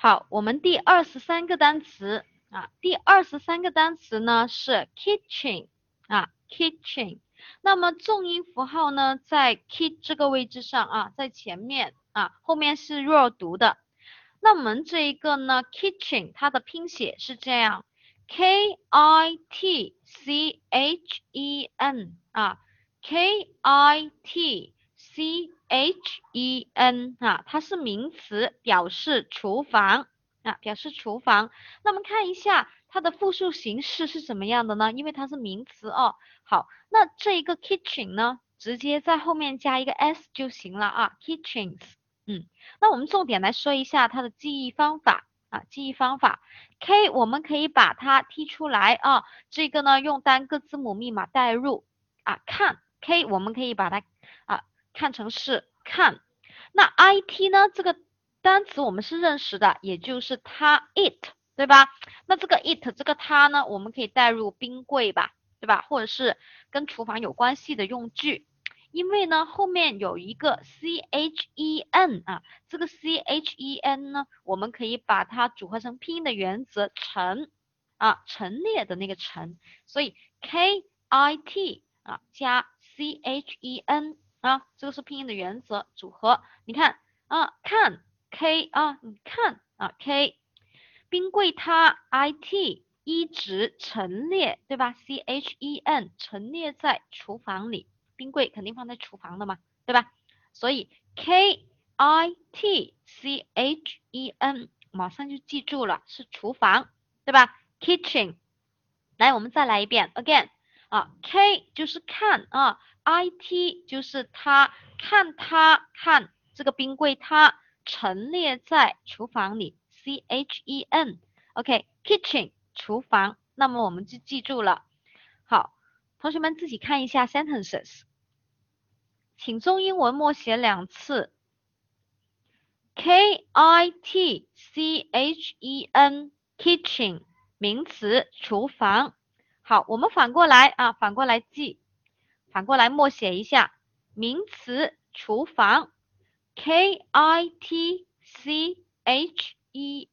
好，我们第二十三个单词啊，第二十三个单词呢是 kitchen 啊，kitchen。那么重音符号呢在 kit 这个位置上啊，在前面啊，后面是弱读的。那我们这一个呢，kitchen 它的拼写是这样，k i t c h e n 啊，k i t c h e n 啊，它是名词，表示厨房啊，表示厨房。那么看一下它的复数形式是怎么样的呢？因为它是名词哦。好，那这一个 kitchen 呢，直接在后面加一个 s 就行了啊，kitchens。嗯，那我们重点来说一下它的记忆方法啊，记忆方法，K 我们可以把它踢出来啊，这个呢用单个字母密码代入啊，看 K 我们可以把它看成是看，那 IT 呢这个单词我们是认识的，也就是它 it 对吧？那这个 it 这个它呢，我们可以代入冰柜吧，对吧？或者是跟厨房有关系的用具。因为呢，后面有一个 c h e n 啊，这个 c h e n 呢，我们可以把它组合成拼音的原则陈啊，陈列的那个陈，所以 k i t 啊加 c h e n 啊，这个是拼音的原则组合。你看啊，看 k 啊，你看啊 k，冰柜它 i t 一直陈列对吧？c h e n 陈列在厨房里。冰柜肯定放在厨房的嘛，对吧？所以 K I T C H E N 马上就记住了，是厨房，对吧？Kitchen，来，我们再来一遍，again 啊，K 就是看啊，I T 就是他，看他看这个冰柜，它陈列在厨房里，C H E N，OK，Kitchen 厨房，那么我们就记住了。好，同学们自己看一下 sentences。请中英文默写两次，K I T C H E N，kitchen 名词，厨房。好，我们反过来啊，反过来记，反过来默写一下，名词，厨房，K I T C H E。